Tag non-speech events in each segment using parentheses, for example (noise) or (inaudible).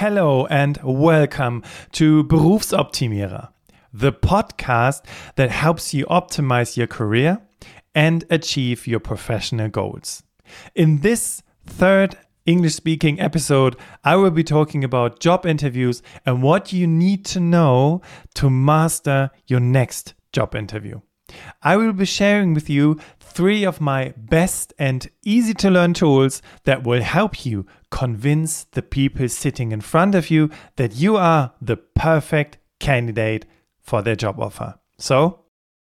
Hello and welcome to Berufsoptimierer, the podcast that helps you optimize your career and achieve your professional goals. In this third English speaking episode, I will be talking about job interviews and what you need to know to master your next job interview. I will be sharing with you three of my best and easy to learn tools that will help you convince the people sitting in front of you that you are the perfect candidate for their job offer. So,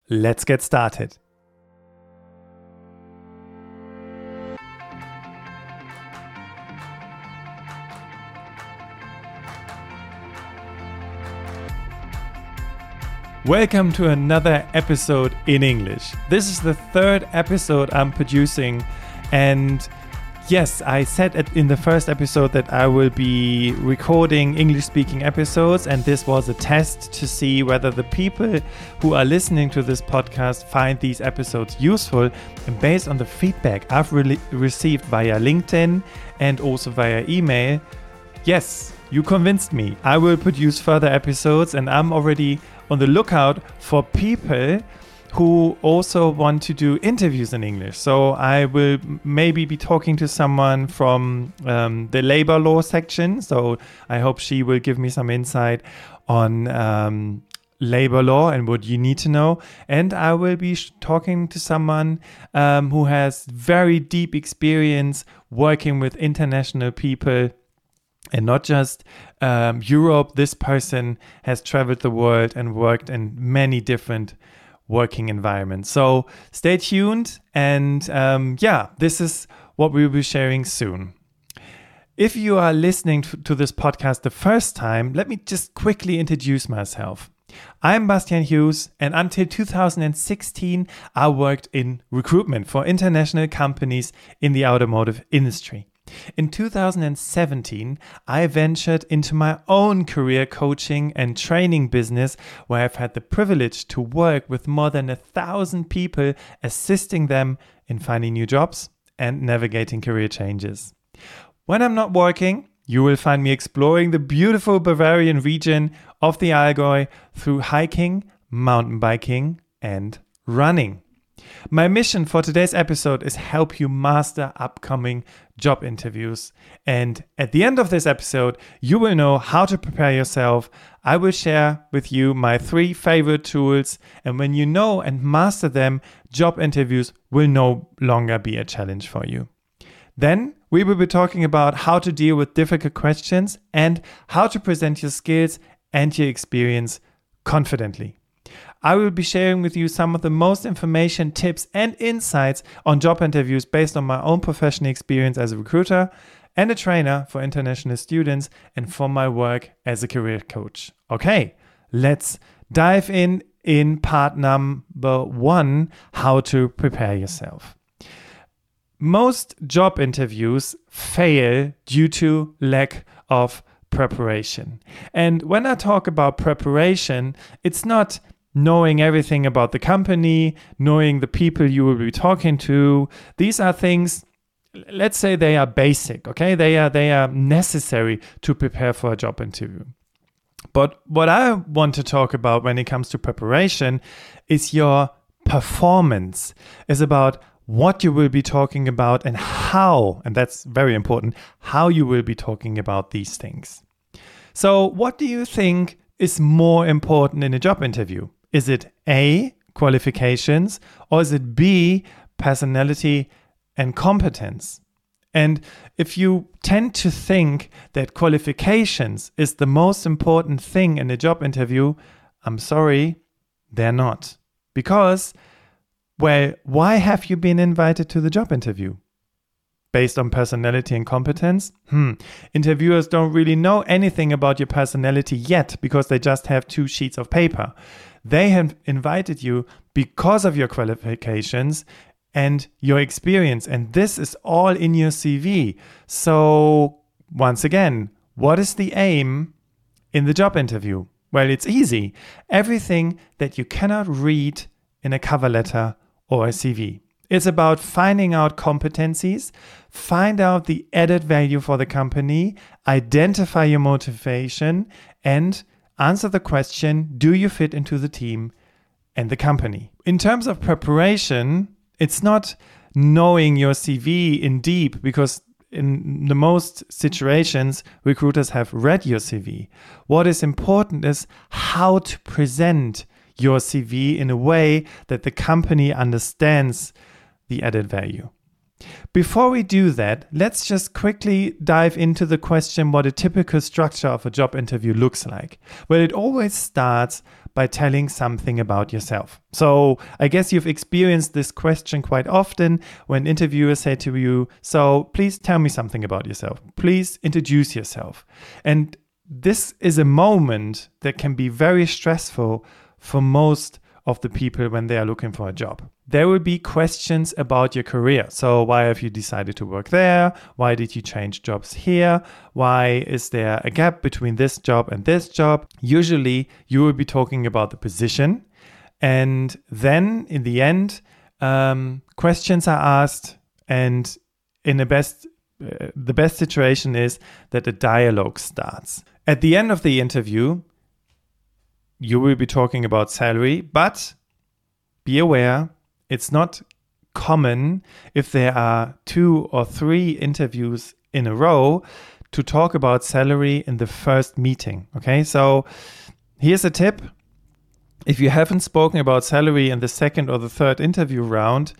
let's get started. Welcome to another episode in English. This is the third episode I'm producing, and yes, I said in the first episode that I will be recording English speaking episodes, and this was a test to see whether the people who are listening to this podcast find these episodes useful. And based on the feedback I've re- received via LinkedIn and also via email, yes, you convinced me. I will produce further episodes, and I'm already on the lookout for people who also want to do interviews in English. So I will maybe be talking to someone from um, the labor law section. So I hope she will give me some insight on um, labor law and what you need to know. And I will be talking to someone um, who has very deep experience working with international people and not just um, Europe. This person has traveled the world and worked in many different working environments. So stay tuned. And um, yeah, this is what we'll be sharing soon. If you are listening to this podcast the first time, let me just quickly introduce myself. I'm Bastian Hughes, and until 2016, I worked in recruitment for international companies in the automotive industry. In 2017, I ventured into my own career coaching and training business where I've had the privilege to work with more than a thousand people, assisting them in finding new jobs and navigating career changes. When I'm not working, you will find me exploring the beautiful Bavarian region of the Allgäu through hiking, mountain biking, and running. My mission for today's episode is help you master upcoming job interviews. And at the end of this episode, you will know how to prepare yourself. I will share with you my three favorite tools. And when you know and master them, job interviews will no longer be a challenge for you. Then we will be talking about how to deal with difficult questions and how to present your skills and your experience confidently. I will be sharing with you some of the most information, tips, and insights on job interviews based on my own professional experience as a recruiter and a trainer for international students and from my work as a career coach. Okay, let's dive in in part number one how to prepare yourself. Most job interviews fail due to lack of preparation. And when I talk about preparation, it's not knowing everything about the company, knowing the people you will be talking to. These are things let's say they are basic, okay? They are they are necessary to prepare for a job interview. But what I want to talk about when it comes to preparation is your performance. Is about what you will be talking about and how, and that's very important, how you will be talking about these things. So, what do you think is more important in a job interview? Is it A, qualifications, or is it B, personality and competence? And if you tend to think that qualifications is the most important thing in a job interview, I'm sorry, they're not. Because, well, why have you been invited to the job interview? Based on personality and competence? Hmm. Interviewers don't really know anything about your personality yet because they just have two sheets of paper. They have invited you because of your qualifications and your experience. And this is all in your CV. So, once again, what is the aim in the job interview? Well, it's easy. Everything that you cannot read in a cover letter or a CV. It's about finding out competencies, find out the added value for the company, identify your motivation, and answer the question do you fit into the team and the company? In terms of preparation, it's not knowing your CV in deep because in the most situations, recruiters have read your CV. What is important is how to present your CV in a way that the company understands the added value. Before we do that, let's just quickly dive into the question what a typical structure of a job interview looks like. Well, it always starts by telling something about yourself. So, I guess you've experienced this question quite often when interviewers say to you, So, please tell me something about yourself. Please introduce yourself. And this is a moment that can be very stressful for most of the people when they are looking for a job. There will be questions about your career. So, why have you decided to work there? Why did you change jobs here? Why is there a gap between this job and this job? Usually, you will be talking about the position. And then in the end, um, questions are asked. And in the best, uh, the best situation is that a dialogue starts. At the end of the interview, you will be talking about salary, but be aware it's not common if there are two or three interviews in a row to talk about salary in the first meeting. Okay, so here's a tip. If you haven't spoken about salary in the second or the third interview round,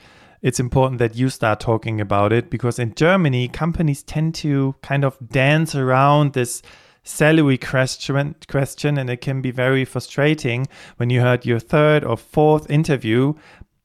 it's important that you start talking about it because in Germany, companies tend to kind of dance around this salary question question and it can be very frustrating when you had your third or fourth interview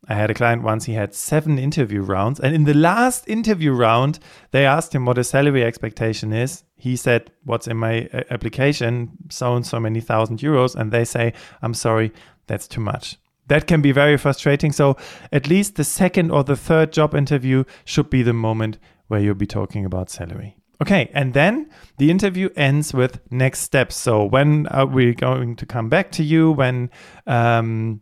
I had a client once, he had seven interview rounds. And in the last interview round, they asked him what his salary expectation is. He said, What's in my uh, application? So and so many thousand euros. And they say, I'm sorry, that's too much. That can be very frustrating. So, at least the second or the third job interview should be the moment where you'll be talking about salary. Okay, and then the interview ends with next steps. So when are we going to come back to you? When um,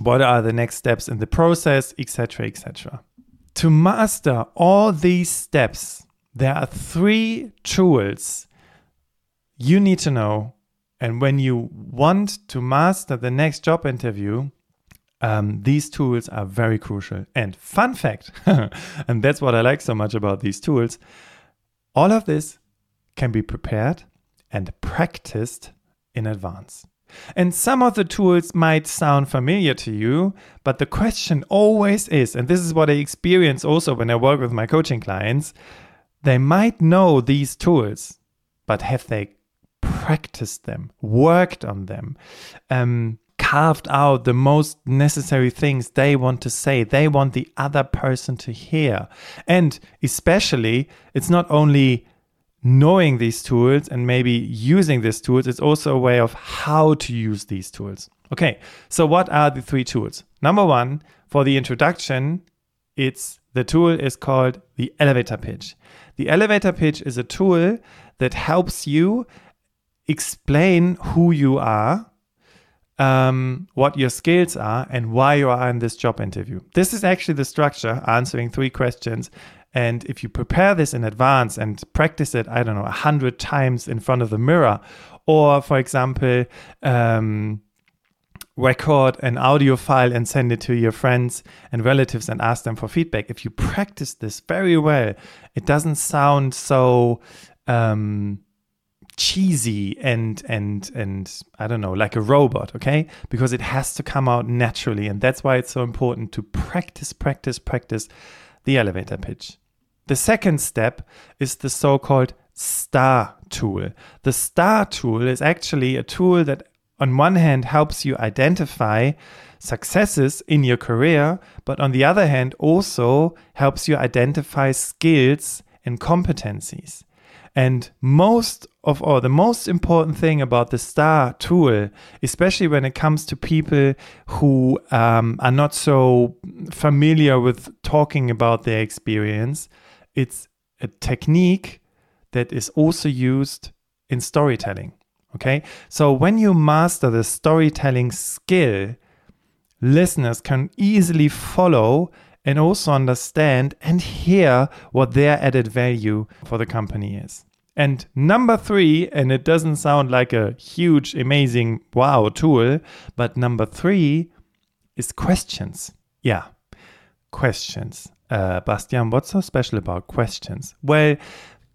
what are the next steps in the process, etc., etc. To master all these steps, there are three tools you need to know. And when you want to master the next job interview, um, these tools are very crucial. And fun fact, (laughs) and that's what I like so much about these tools all of this can be prepared and practiced in advance. And some of the tools might sound familiar to you, but the question always is, and this is what I experience also when I work with my coaching clients, they might know these tools, but have they practiced them, worked on them, um, carved out the most necessary things they want to say, they want the other person to hear. And especially, it's not only knowing these tools and maybe using these tools, it's also a way of how to use these tools. Okay, so what are the three tools? Number one, for the introduction, it's the tool is called the elevator pitch. The elevator pitch is a tool that helps you explain who you are um, what your skills are and why you are in this job interview. This is actually the structure, answering three questions. And if you prepare this in advance and practice it, I don't know, a hundred times in front of the mirror, or for example, um, record an audio file and send it to your friends and relatives and ask them for feedback. If you practice this very well, it doesn't sound so um, cheesy and and and I don't know, like a robot, okay? Because it has to come out naturally and that's why it's so important to practice practice practice the elevator pitch. The second step is the so-called star tool. The star tool is actually a tool that on one hand helps you identify successes in your career, but on the other hand also helps you identify skills and competencies. And most of all, the most important thing about the STAR tool, especially when it comes to people who um, are not so familiar with talking about their experience, it's a technique that is also used in storytelling. Okay. So when you master the storytelling skill, listeners can easily follow and also understand and hear what their added value for the company is. And number three, and it doesn't sound like a huge, amazing, wow tool, but number three is questions. Yeah, questions. Uh, Bastian, what's so special about questions? Well,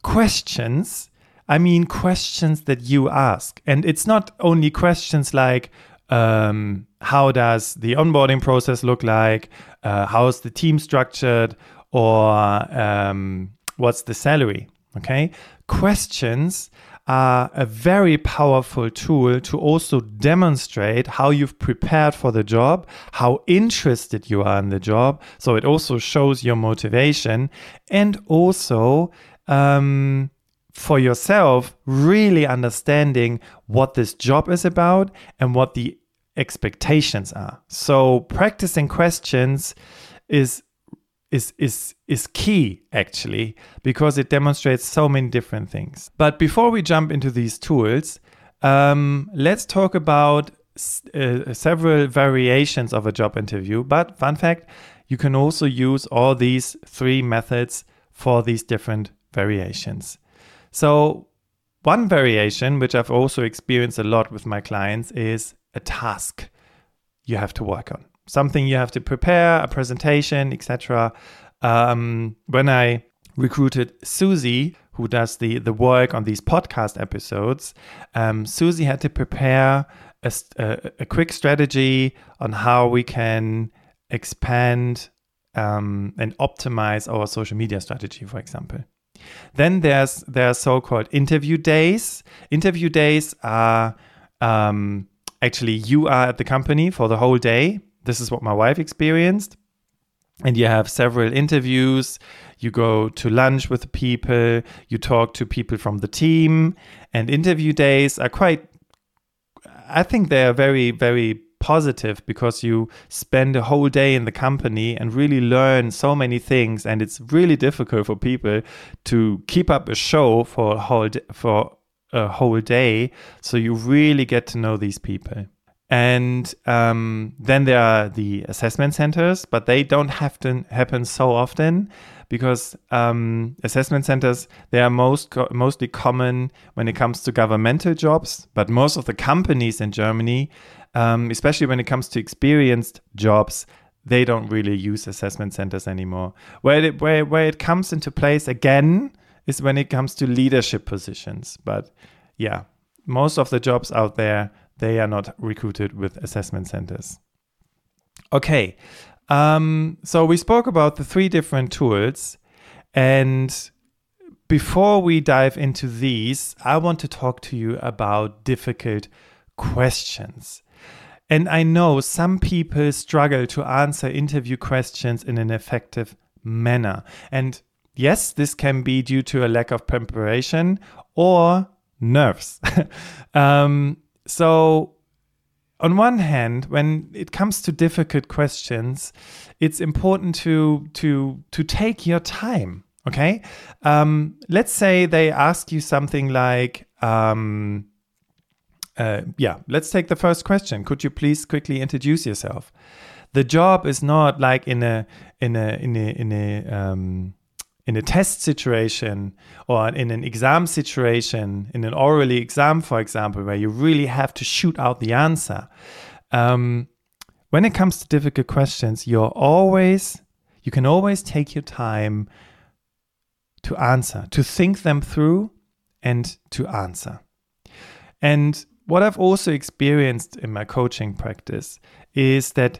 questions, I mean questions that you ask. And it's not only questions like, um, how does the onboarding process look like? Uh, how's the team structured? Or um, what's the salary? Okay. Questions are a very powerful tool to also demonstrate how you've prepared for the job, how interested you are in the job. So it also shows your motivation and also um, for yourself, really understanding what this job is about and what the expectations are. So practicing questions is is is is key actually because it demonstrates so many different things. But before we jump into these tools, um, let's talk about uh, several variations of a job interview. But fun fact, you can also use all these three methods for these different variations. So one variation, which I've also experienced a lot with my clients, is a task you have to work on something you have to prepare, a presentation, etc. Um, when I recruited Susie, who does the the work on these podcast episodes, um, Susie had to prepare a, a, a, quick strategy on how we can expand um, and optimize our social media strategy, for example. Then there's there are so-called interview days. Interview days are um, actually you are at the company for the whole day this is what my wife experienced. And you have several interviews. You go to lunch with people. You talk to people from the team. And interview days are quite, I think they are very, very positive because you spend a whole day in the company and really learn so many things and it's really difficult for people to keep up a show for a whole for a whole day so you really get to know these people and um, then there are the assessment centers, but they don't have to happen so often because um, assessment centers they are most co- mostly common when it comes to governmental jobs. But most of the companies in Germany, um, especially when it comes to experienced jobs, they don't really use assessment centers anymore. Where it, where where it comes into place again is when it comes to leadership positions. But yeah, most of the jobs out there they are not recruited with assessment centers. Okay, um, so we spoke about the three different tools. And before we dive into these, I want to talk to you about difficult questions. And I know some people struggle to answer interview questions in an effective manner. And yes, this can be due to a lack of preparation or nerves. (laughs) um, so, on one hand, when it comes to difficult questions, it's important to to to take your time. Okay, um, let's say they ask you something like, um, uh, yeah, let's take the first question. Could you please quickly introduce yourself? The job is not like in a in a in a in a um, in a test situation or in an exam situation, in an orally exam, for example, where you really have to shoot out the answer. Um, when it comes to difficult questions, you're always, you can always take your time to answer, to think them through and to answer. And what I've also experienced in my coaching practice is that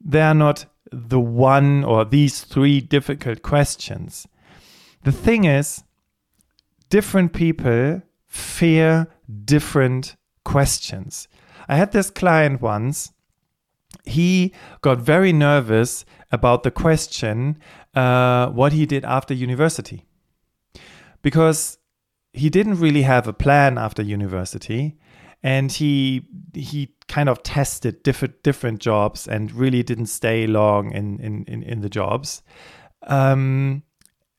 there are not the one or these three difficult questions. The thing is, different people fear different questions. I had this client once. He got very nervous about the question uh, what he did after university because he didn't really have a plan after university and he he kind of tested different different jobs and really didn't stay long in in in, in the jobs um,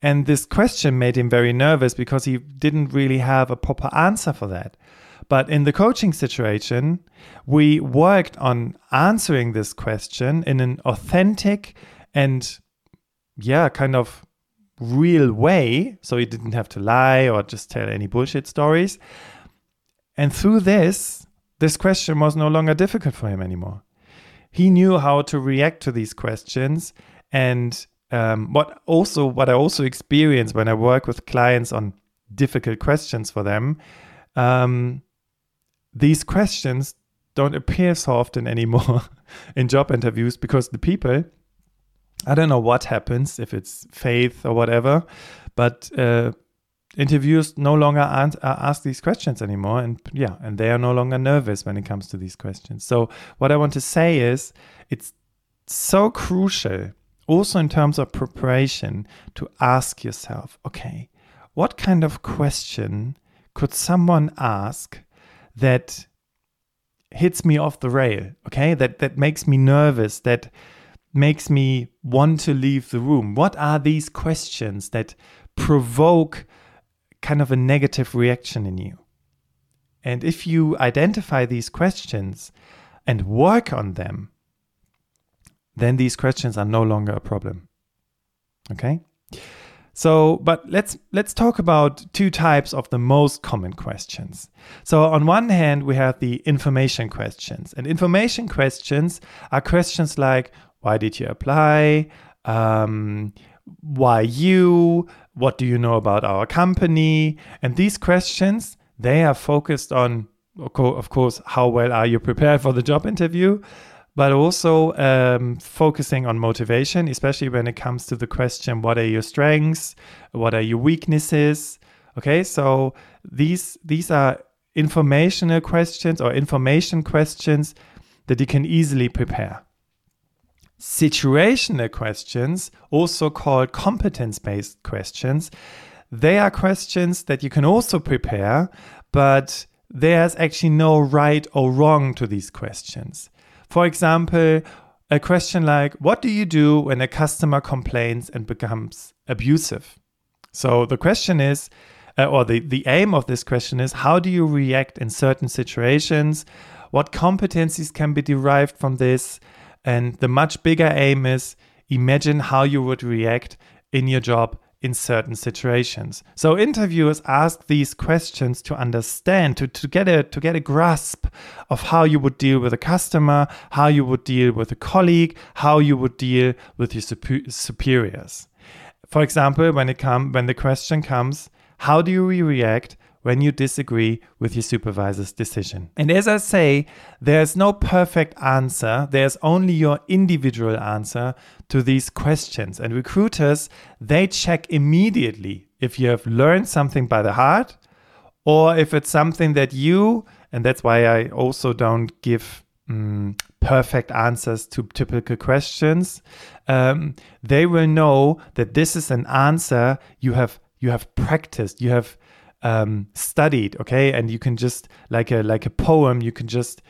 and this question made him very nervous because he didn't really have a proper answer for that but in the coaching situation we worked on answering this question in an authentic and yeah, kind of real way. So he didn't have to lie or just tell any bullshit stories. And through this, this question was no longer difficult for him anymore. He knew how to react to these questions. And um, what also, what I also experience when I work with clients on difficult questions for them, um, these questions don't appear so often anymore (laughs) in job interviews because the people I don't know what happens if it's faith or whatever, but uh, interviewers no longer ask, uh, ask these questions anymore, and yeah, and they are no longer nervous when it comes to these questions. So what I want to say is, it's so crucial, also in terms of preparation, to ask yourself, okay, what kind of question could someone ask that hits me off the rail? Okay, that that makes me nervous. That makes me want to leave the room? What are these questions that provoke kind of a negative reaction in you? And if you identify these questions and work on them, then these questions are no longer a problem. Okay? So, but let's let's talk about two types of the most common questions. So, on one hand, we have the information questions. And information questions are questions like why did you apply? Um, why you? What do you know about our company? And these questions, they are focused on, of course, how well are you prepared for the job interview, but also um, focusing on motivation, especially when it comes to the question, what are your strengths? What are your weaknesses? Okay, so these these are informational questions or information questions that you can easily prepare. Situational questions, also called competence based questions, they are questions that you can also prepare, but there's actually no right or wrong to these questions. For example, a question like, What do you do when a customer complains and becomes abusive? So the question is, uh, or the, the aim of this question is, How do you react in certain situations? What competencies can be derived from this? And the much bigger aim is imagine how you would react in your job in certain situations. So interviewers ask these questions to understand, to, to get a to get a grasp of how you would deal with a customer, how you would deal with a colleague, how you would deal with your superiors. For example, when it come when the question comes, how do you react when you disagree with your supervisor's decision. And as I say, there's no perfect answer, there's only your individual answer to these questions. And recruiters, they check immediately if you have learned something by the heart or if it's something that you, and that's why I also don't give um, perfect answers to typical questions, um, they will know that this is an answer you have you have practiced, you have um, studied okay? And you can just like a like a poem you can just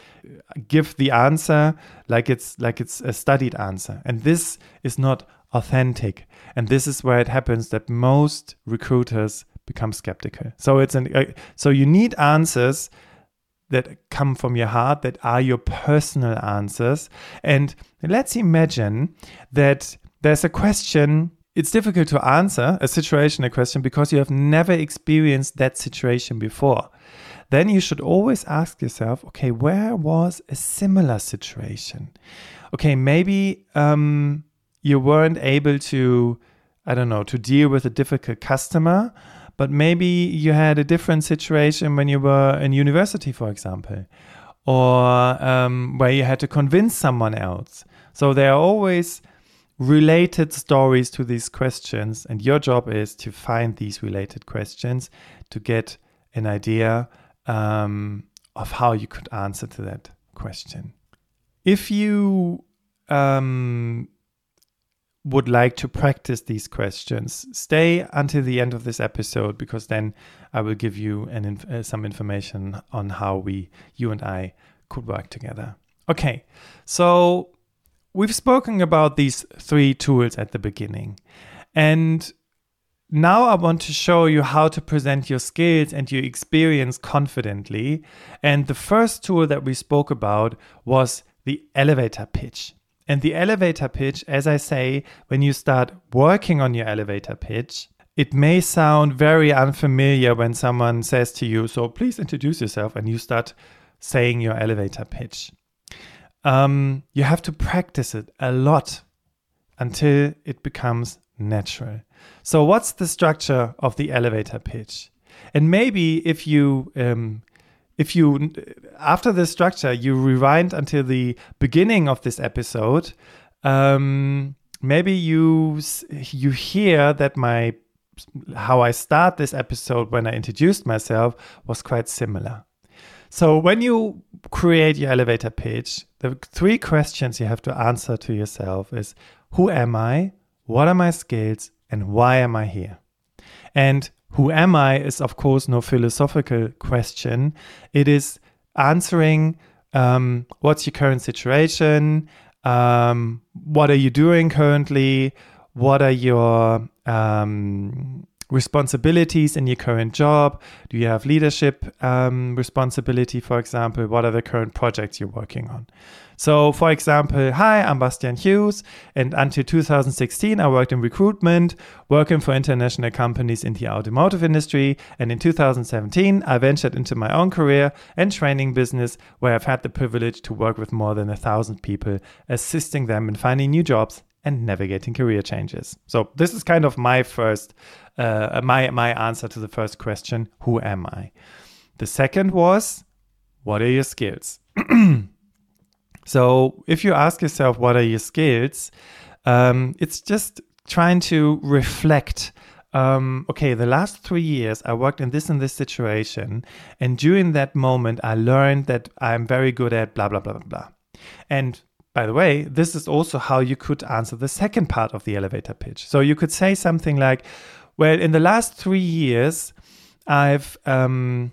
give the answer like it's like it's a studied answer. And this is not authentic. And this is where it happens that most recruiters become skeptical. So it's an uh, so you need answers that come from your heart that are your personal answers. And let's imagine that there's a question it's difficult to answer a situation, a question, because you have never experienced that situation before. Then you should always ask yourself, okay, where was a similar situation? Okay, maybe um, you weren't able to, I don't know, to deal with a difficult customer, but maybe you had a different situation when you were in university, for example, or um, where you had to convince someone else. So there are always related stories to these questions. And your job is to find these related questions to get an idea um, of how you could answer to that question. If you um, would like to practice these questions, stay until the end of this episode because then I will give you an uh, some information on how we, you and I, could work together. Okay, so we've spoken about these three tools at the beginning. And now I want to show you how to present your skills and your experience confidently. And the first tool that we spoke about was the elevator pitch. And the elevator pitch, as I say, when you start working on your elevator pitch, it may sound very unfamiliar when someone says to you, So please introduce yourself, and you start saying your elevator pitch. Um, you have to practice it a lot until it becomes natural. So, what's the structure of the elevator pitch? And maybe if you um, if you after the structure you rewind until the beginning of this episode, um, maybe you you hear that my how I start this episode when I introduced myself was quite similar. So when you create your elevator pitch, the three questions you have to answer to yourself is who am I? What are my skills? And why am I here? And who am I is, of course, no philosophical question. It is answering um, what's your current situation? Um, what are you doing currently? What are your um, responsibilities in your current job? Do you have leadership um, responsibility, for example? What are the current projects you're working on? So, for example, hi, I'm Bastian Hughes, and until 2016, I worked in recruitment, working for international companies in the automotive industry. And in 2017, I ventured into my own career and training business, where I've had the privilege to work with more than a thousand people, assisting them in finding new jobs and navigating career changes. So this is kind of my first, uh, my my answer to the first question: Who am I? The second was, what are your skills? (clears throat) so if you ask yourself, what are your skills? Um, it's just trying to reflect. Um, okay, the last three years I worked in this and this situation, and during that moment I learned that I'm very good at blah blah blah blah blah. And by the way, this is also how you could answer the second part of the elevator pitch. So you could say something like, Well, in the last three years, I've um,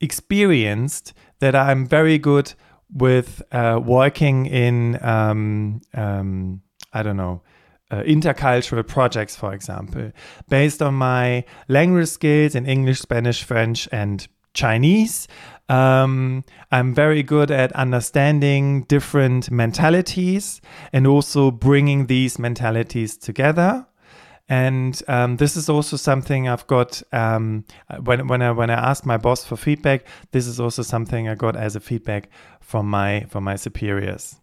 experienced that I'm very good with uh, working in, um, um, I don't know, uh, intercultural projects, for example, based on my language skills in English, Spanish, French, and Chinese. Um, I'm very good at understanding different mentalities and also bringing these mentalities together. And um, this is also something I've got um, when when I when I asked my boss for feedback. This is also something I got as a feedback from my from my superiors.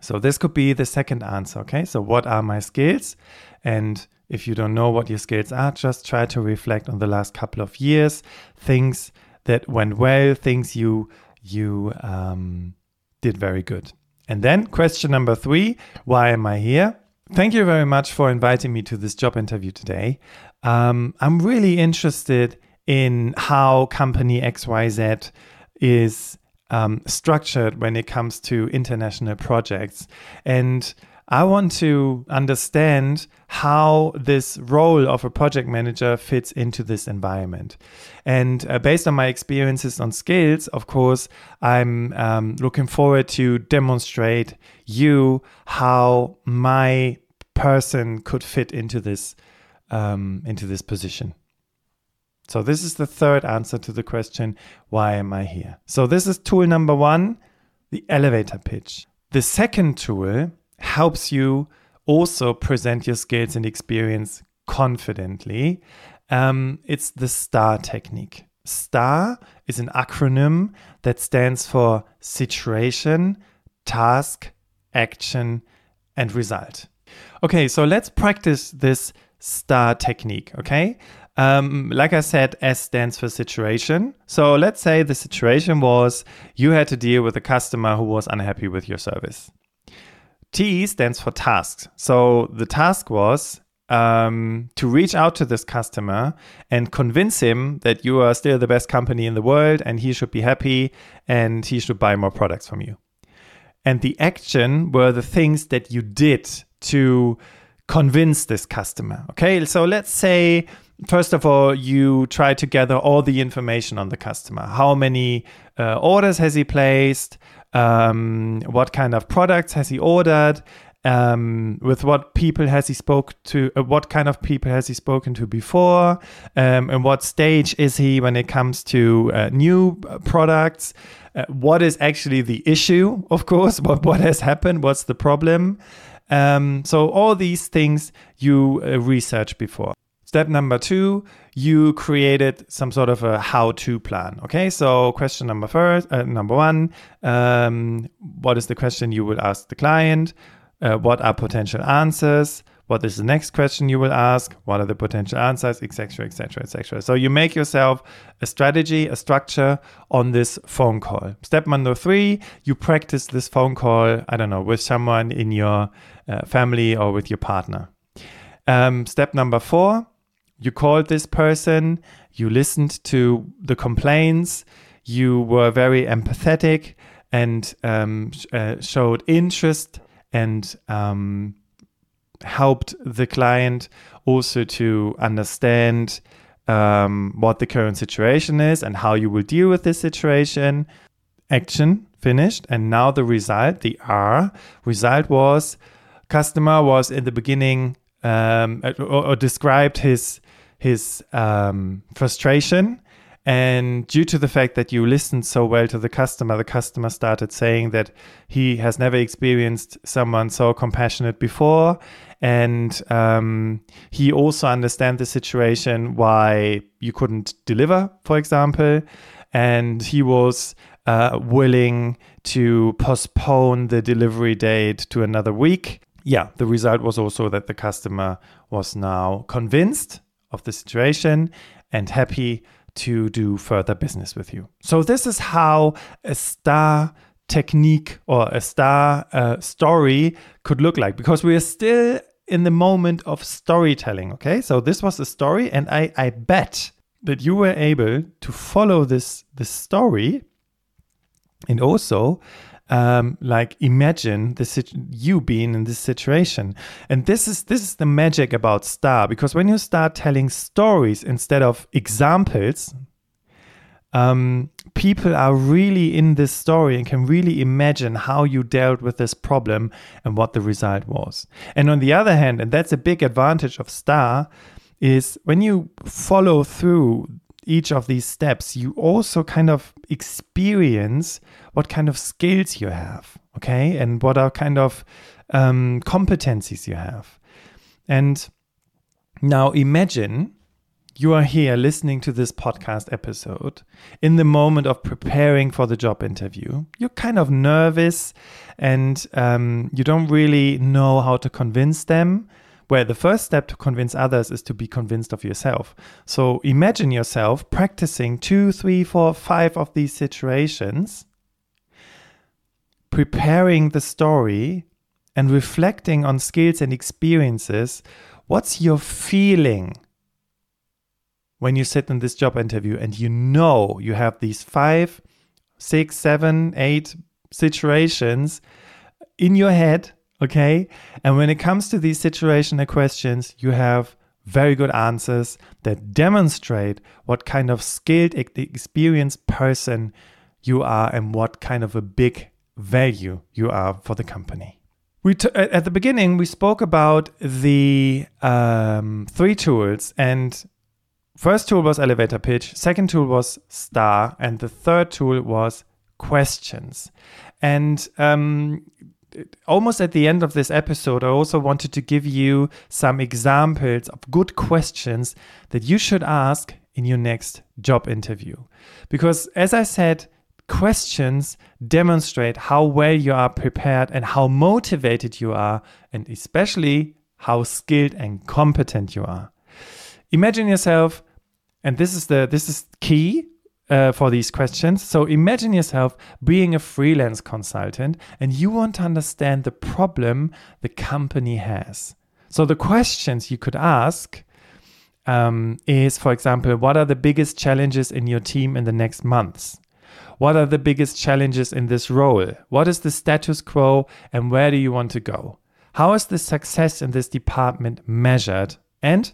So this could be the second answer. Okay, so what are my skills? And if you don't know what your skills are, just try to reflect on the last couple of years, things that went well, things you you um, did very good. And then question number three: Why am I here? Thank you very much for inviting me to this job interview today. Um, I'm really interested in how company XYZ is um, structured when it comes to international projects. And I want to understand how this role of a project manager fits into this environment. And uh, based on my experiences on skills, of course, I'm um, looking forward to demonstrate you how my person could fit into this um, into this position. So this is the third answer to the question, why am I here? So this is tool number one, the elevator pitch. The second tool helps you also present your skills and experience confidently. Um, it's the STAR technique. STAR is an acronym that stands for situation, task, action, and result. Okay, so let's practice this STAR technique, okay? Um, like I said, S stands for situation. So let's say the situation was you had to deal with a customer who was unhappy with your service. T stands for tasks. So the task was um, to reach out to this customer and convince him that you are still the best company in the world and he should be happy and he should buy more products from you. And the action were the things that you did to convince this customer. Okay, so let's say first of all, you try to gather all the information on the customer. How many uh, orders has he placed? Um, what kind of products has he ordered, Um, with what people has he spoke to? Uh, what kind of people has he spoken to before? Um, and what stage is he when it comes to uh, new uh, products? Uh, what is actually the issue? Of course, (laughs) what what has happened? What's the problem? Um, so all these things you uh, research before. Step number two, you created some sort of a how-to plan. Okay, so question number first, uh, number one, um, what is the question you will ask the client? Uh, what are potential answers? What is the next question you will ask? What are the potential answers, etc., etc., etc. So you make yourself a strategy, a structure on this phone call. Step number three, you practice this phone call. I don't know with someone in your uh, family or with your partner. Um, step number four, you called this person, you listened to the complaints, you were very empathetic and um, uh, showed interest and um, helped the client also to understand um, what the current situation is and how you will deal with this situation. Action finished, and now the result, the R result was customer was in the beginning um, or, or described his his um, frustration. And due to the fact that you listened so well to the customer, the customer started saying that he has never experienced someone so compassionate before. And um, he also understands the situation why you couldn't deliver, for example. And he was uh, willing to postpone the delivery date to another week. Yeah, the result was also that the customer was now convinced of the situation and happy to do further business with you. So, this is how a star technique or a star uh, story could look like because we are still in the moment of storytelling. Okay, so this was a story, and I, I bet that you were able to follow this, this story and also um, like imagine the you being in this situation and this is this is the magic about star because when you start telling stories instead of examples um, people are really in this story and can really imagine how you dealt with this problem and what the result was. And on the other hand, and that's a big advantage of Star, is when you follow through each of these steps, you also kind of experience what kind of skills you have, okay, and what are kind of um, competencies you have. And now imagine you are here listening to this podcast episode in the moment of preparing for the job interview. You're kind of nervous and um, you don't really know how to convince them where the first step to convince others is to be convinced of yourself. So imagine yourself practicing two, three, four, five of these situations, preparing the story and reflecting on skills and experiences. What's your feeling when you sit in this job interview and you know you have these five, six, seven, eight situations in your head Okay. And when it comes to these situational questions, you have very good answers that demonstrate what kind of skilled, experienced person you are and what kind of a big value you are for the company. We t- at the beginning we spoke about the um, three tools, and first tool was elevator pitch, second tool was star, and the third tool was questions. And um, almost at the end of this episode, I also wanted to give you some examples of good questions that you should ask in your next job interview. Because as I said, questions demonstrate how well you are prepared and how motivated you are, and especially how skilled and competent you are. Imagine yourself, and this is the this is key uh, for these questions. So imagine yourself being a freelance consultant and you want to understand the problem the company has. So the questions you could ask um, is, for example, what are the biggest challenges in your team in the next months? What are the biggest challenges in this role? What is the status quo and where do you want to go? How is the success in this department measured? And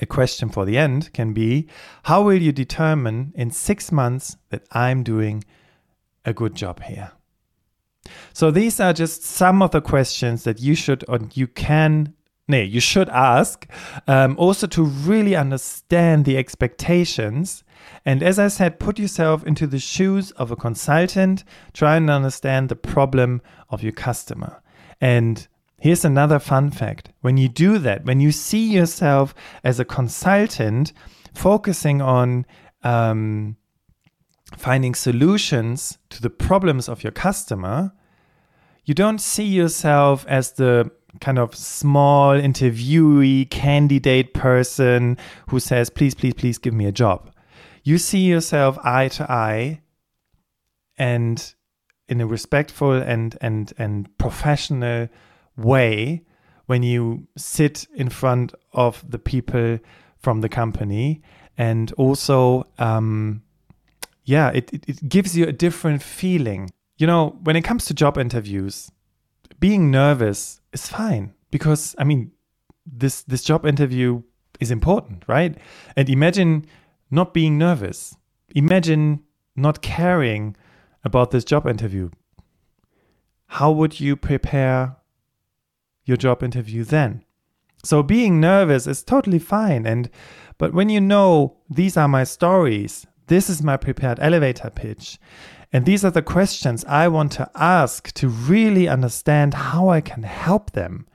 a question for the end can be How will you determine in six months that I'm doing a good job here? So these are just some of the questions that you should or you can no, you should ask um, also to really understand the expectations. And as I said, put yourself into the shoes of a consultant, try and understand the problem of your customer. And here's another fun fact when you do that, when you see yourself as a consultant focusing on um, finding solutions to the problems of your customer, you don't see yourself as the kind of small interviewee candidate person who says, please, please, please give me a job. You see yourself eye to eye and in a respectful and and and professional way when you sit in front of the people from the company and also um, yeah it, it, it gives you a different feeling you know when it comes to job interviews being nervous is fine because I mean this this job interview is important, right? And imagine not being nervous. Imagine not caring about this job interview. How would you prepare your job interview then? So being nervous is totally fine and but when you know these are my stories, this is my prepared elevator pitch and these are the questions I want to ask to really understand how I can help them.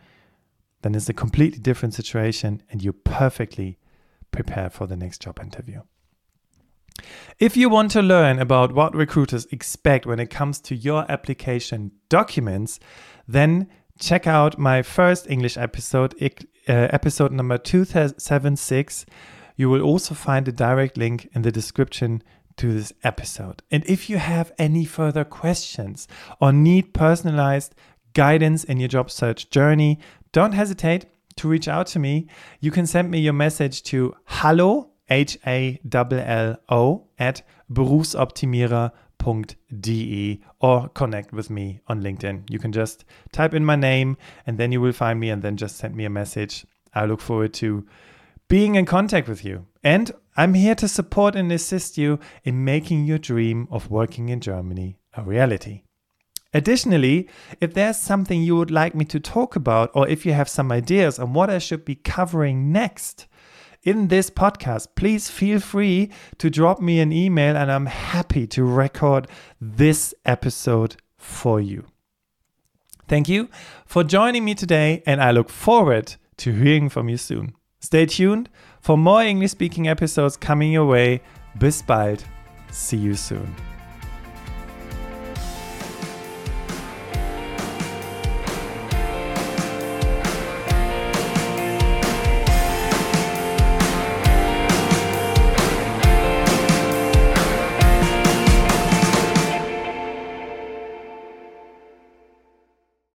Then it's a completely different situation and you're perfectly prepared for the next job interview. If you want to learn about what recruiters expect when it comes to your application documents, then check out my first English episode, uh, episode number 276. You will also find a direct link in the description to this episode. And if you have any further questions or need personalized guidance in your job search journey, don't hesitate to reach out to me. You can send me your message to hallo, H A L L O, at berufsoptimierer.de or connect with me on LinkedIn. You can just type in my name and then you will find me and then just send me a message. I look forward to being in contact with you. And I'm here to support and assist you in making your dream of working in Germany a reality. Additionally, if there's something you would like me to talk about, or if you have some ideas on what I should be covering next in this podcast, please feel free to drop me an email and I'm happy to record this episode for you. Thank you for joining me today, and I look forward to hearing from you soon. Stay tuned for more English speaking episodes coming your way. Bis bald. See you soon.